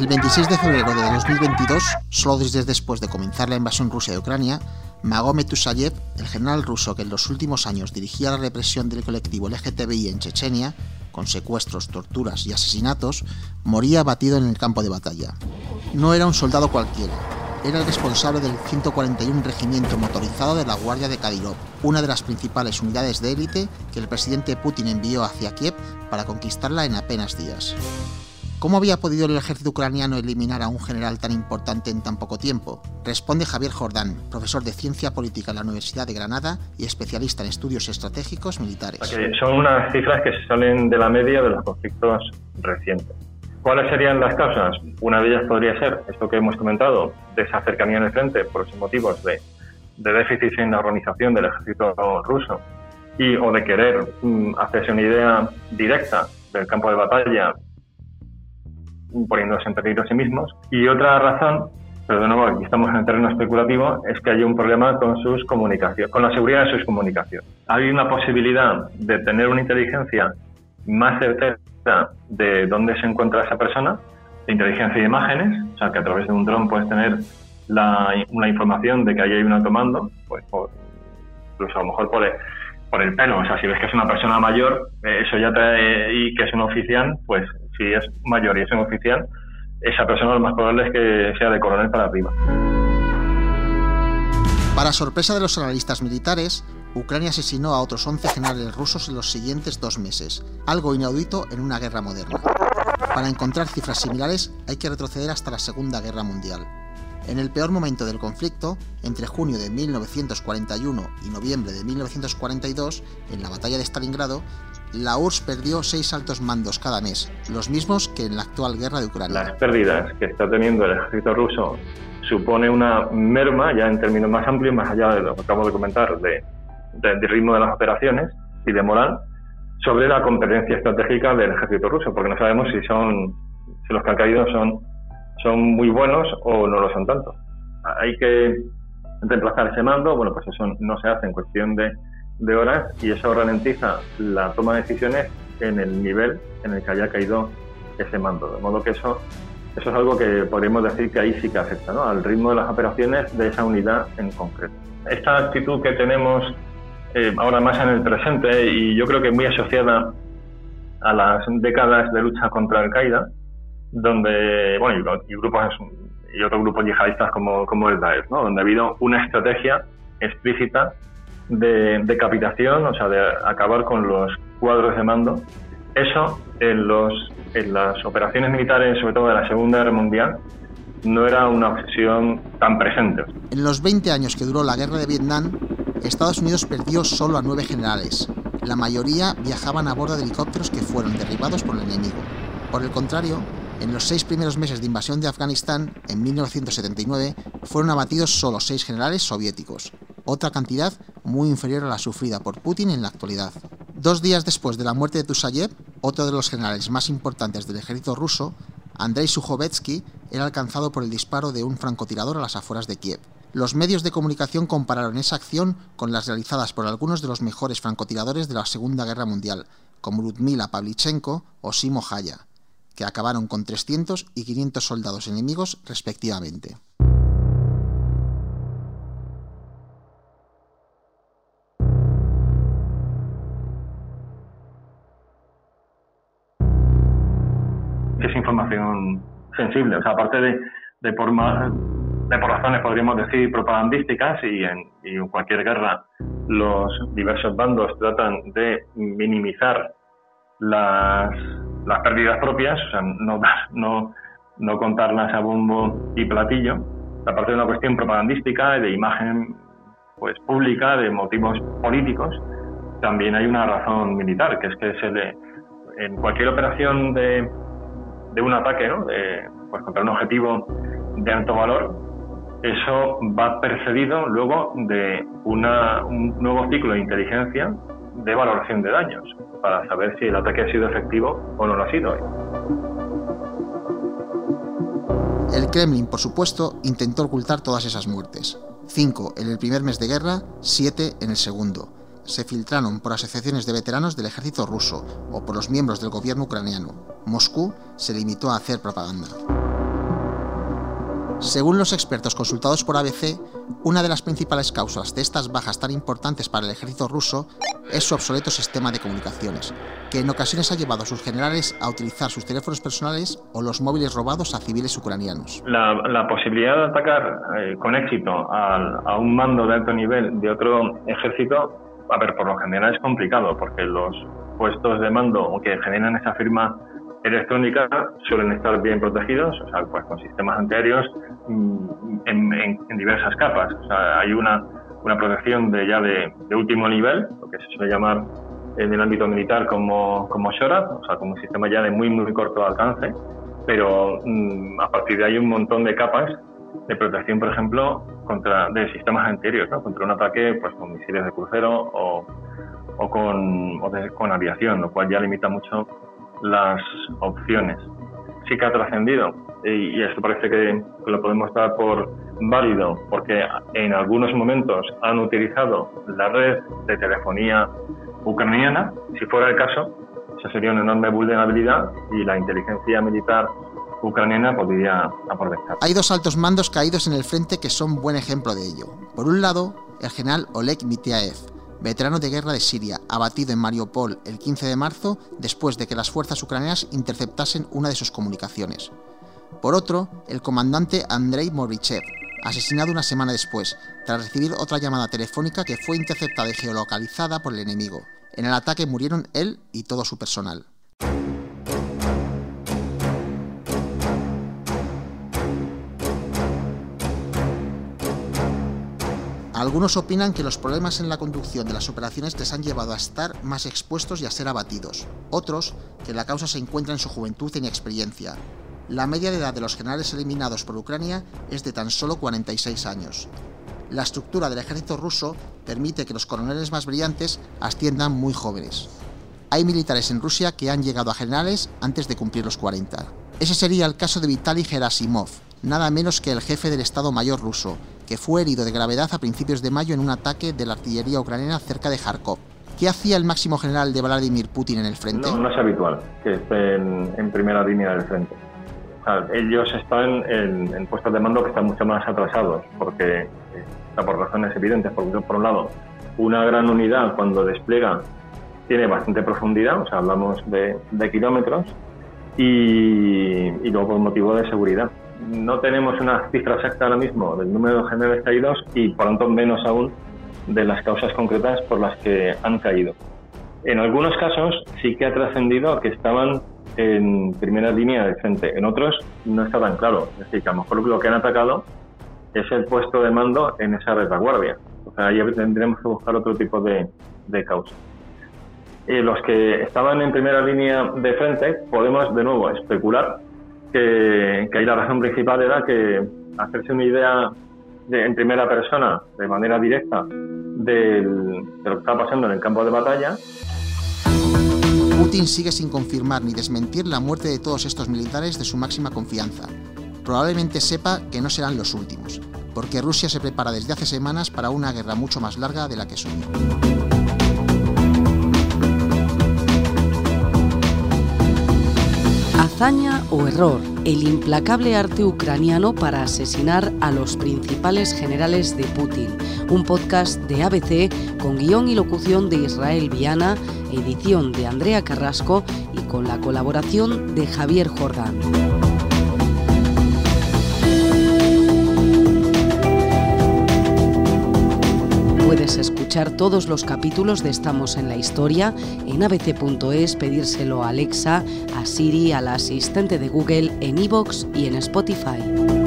El 26 de febrero de 2022, solo días después de comenzar la invasión rusa de Ucrania, Magomed Tusayev, el general ruso que en los últimos años dirigía la represión del colectivo LGTBI en Chechenia, con secuestros, torturas y asesinatos, moría abatido en el campo de batalla. No era un soldado cualquiera, era el responsable del 141 Regimiento Motorizado de la Guardia de Kadyrov, una de las principales unidades de élite que el presidente Putin envió hacia Kiev para conquistarla en apenas días. ¿Cómo había podido el ejército ucraniano eliminar a un general tan importante en tan poco tiempo? Responde Javier Jordán, profesor de Ciencia Política en la Universidad de Granada y especialista en estudios estratégicos militares. son unas cifras que salen de la media de los conflictos recientes. ¿Cuáles serían las causas? Una de ellas podría ser esto que hemos comentado, de en el frente por los motivos de, de déficit en la organización del ejército ruso y o de querer mm, hacerse una idea directa del campo de batalla poniéndose en peligro a sí mismos. Y otra razón, pero de nuevo aquí estamos en el terreno especulativo, es que hay un problema con sus comunicaciones, con la seguridad de sus comunicaciones. Hay una posibilidad de tener una inteligencia más certera de dónde se encuentra esa persona, de inteligencia de imágenes, o sea que a través de un dron puedes tener la, una información de que ahí hay un automando, pues incluso a lo mejor por el, por el pelo, o sea, si ves que es una persona mayor, eh, eso ya te, y que es un oficial, pues si es mayor y es un oficial, esa persona lo más probable es que sea de coronel para arriba. Para sorpresa de los analistas militares, Ucrania asesinó a otros 11 generales rusos en los siguientes dos meses, algo inaudito en una guerra moderna. Para encontrar cifras similares hay que retroceder hasta la Segunda Guerra Mundial. En el peor momento del conflicto, entre junio de 1941 y noviembre de 1942, en la batalla de Stalingrado, la URSS perdió seis altos mandos cada mes, los mismos que en la actual guerra de Ucrania. Las pérdidas que está teniendo el ejército ruso supone una merma, ya en términos más amplios, más allá de lo que acabo de comentar, de, ritmo de las operaciones y de moral, sobre la competencia estratégica del ejército ruso, porque no sabemos si son si los que han caído son, son muy buenos o no lo son tanto. Hay que reemplazar ese mando, bueno, pues eso no se hace en cuestión de de horas y eso ralentiza la toma de decisiones en el nivel en el que haya caído ese mando. De modo que eso, eso es algo que podríamos decir que ahí sí que afecta al ritmo de las operaciones de esa unidad en concreto. Esta actitud que tenemos eh, ahora más en el presente y yo creo que muy asociada a las décadas de lucha contra Al-Qaeda, donde, bueno, y, grupos y otros grupos yihadistas como, como el Daesh, ¿no? donde ha habido una estrategia explícita de decapitación, o sea, de acabar con los cuadros de mando. Eso en, los, en las operaciones militares, sobre todo de la Segunda Guerra Mundial, no era una obsesión tan presente. En los 20 años que duró la guerra de Vietnam, Estados Unidos perdió solo a nueve generales. La mayoría viajaban a bordo de helicópteros que fueron derribados por el enemigo. Por el contrario, en los seis primeros meses de invasión de Afganistán, en 1979, fueron abatidos solo seis generales soviéticos, otra cantidad muy inferior a la sufrida por Putin en la actualidad. Dos días después de la muerte de Tusayev, otro de los generales más importantes del ejército ruso, Andrei Sukhovetsky, era alcanzado por el disparo de un francotirador a las afueras de Kiev. Los medios de comunicación compararon esa acción con las realizadas por algunos de los mejores francotiradores de la Segunda Guerra Mundial, como Ludmila Pavlichenko o Simo Haya, que acabaron con 300 y 500 soldados enemigos respectivamente. Información sensible. O sea, aparte de, por, de razones, podríamos decir, propagandísticas, y en, y cualquier guerra los diversos bandos tratan de minimizar las, pérdidas propias, o sea, no, no, contarlas a bombo y platillo. Aparte de una cuestión propagandística, de imagen pues pública, de motivos políticos, también hay una razón militar, que es que en cualquier operación de, de un ataque, ¿no? pues contra un objetivo de alto valor, eso va precedido luego de una, un nuevo ciclo de inteligencia de valoración de daños para saber si el ataque ha sido efectivo o no lo ha sido. El Kremlin, por supuesto, intentó ocultar todas esas muertes. Cinco en el primer mes de guerra, siete en el segundo se filtraron por asociaciones de veteranos del ejército ruso o por los miembros del gobierno ucraniano. Moscú se limitó a hacer propaganda. Según los expertos consultados por ABC, una de las principales causas de estas bajas tan importantes para el ejército ruso es su obsoleto sistema de comunicaciones, que en ocasiones ha llevado a sus generales a utilizar sus teléfonos personales o los móviles robados a civiles ucranianos. La, posibilidad de atacar eh, con éxito a un mando de alto nivel de otro ejército, a ver, por lo general es complicado, porque los puestos de mando que generan esa firma electrónica suelen estar bien protegidos, o sea, pues con sistemas antiaéreos mm, en, diversas capas. O sea, hay una, una protección de ya de, último nivel, lo que se suele llamar en el ámbito militar como, como o sea, como un sistema ya de muy, muy corto alcance, pero mm, a partir de ahí un montón de capas de protección, por ejemplo, contra de sistemas antiaéreos, ¿no? contra un ataque pues, con misiles de crucero o, o, con, o con aviación, lo cual ya limita mucho las opciones. Sí que ha trascendido y, esto parece que, lo podemos dar por válido porque en algunos momentos han utilizado la red de telefonía ucraniana. Si fuera el caso, esa sería una enorme vulnerabilidad y la inteligencia militar ucraniana podría aprovechar. Hay dos altos mandos caídos en el frente que son buen ejemplo de ello. Por un lado, el general Oleg Mitiaev, veterano de guerra de Siria, abatido en Mariupol el 15 de marzo después de que las fuerzas ucranianas interceptasen una de sus comunicaciones. Por otro, el comandante Andrei Morichev, asesinado una semana después, tras recibir otra llamada telefónica que fue interceptada y geolocalizada por el enemigo. En el ataque murieron él y todo su personal. Algunos opinan que los problemas en la conducción de las operaciones les han llevado a estar más expuestos y a ser abatidos. Otros, que la causa se encuentra en su juventud e inexperiencia. La media de edad de los generales eliminados por Ucrania es de tan solo 46 años. La estructura del ejército ruso permite que los coroneles más brillantes asciendan muy jóvenes. Hay militares en Rusia que han llegado a generales antes de cumplir los 40. Ese sería el caso de Vitaly Gerasimov, nada menos que el jefe del Estado Mayor ruso, que fue herido de gravedad a principios de mayo en un ataque de la artillería ucraniana cerca de Kharkov. ¿Qué hacía el máximo general de Vladimir Putin en el frente? No, es habitual que estén en, primera línea del frente. ellos están en, puestos de mando que están mucho más atrasados, porque está por razones evidentes. Porque, por un lado, una gran unidad cuando despliega tiene bastante profundidad, o sea, hablamos de, kilómetros, y, y luego por motivo de seguridad no tenemos una cifra exacta ahora mismo del número de generales caídos y por tanto menos aún de las causas concretas por las que han caído. En algunos casos sí que ha trascendido que estaban en primera línea de frente, en otros no está tan claro. Es decir, que a lo mejor lo que han atacado es el puesto de mando en esa retaguardia. O sea, ahí tendremos que buscar otro tipo de, de causa. Eh, los que estaban en primera línea de frente podemos de nuevo especular que, ahí la razón principal era que hacerse una idea en primera persona, de manera directa, de lo que está pasando en el campo de batalla. Putin sigue sin confirmar ni desmentir la muerte de todos estos militares de su máxima confianza. Probablemente sepa que no serán los últimos, porque Rusia se prepara desde hace semanas para una guerra mucho más larga de la que soñó. Hazaña o error, el implacable arte ucraniano para asesinar a los principales generales de Putin. Un podcast de ABC con guion y locución de Israel Viana, edición de Andrea Carrasco y con la colaboración de Javier Jordán. Puedes escuchar todos los capítulos de Estamos en la Historia en abc.es, pedírselo a Alexa, a Siri, a la asistente de Google, en iVoox y en Spotify.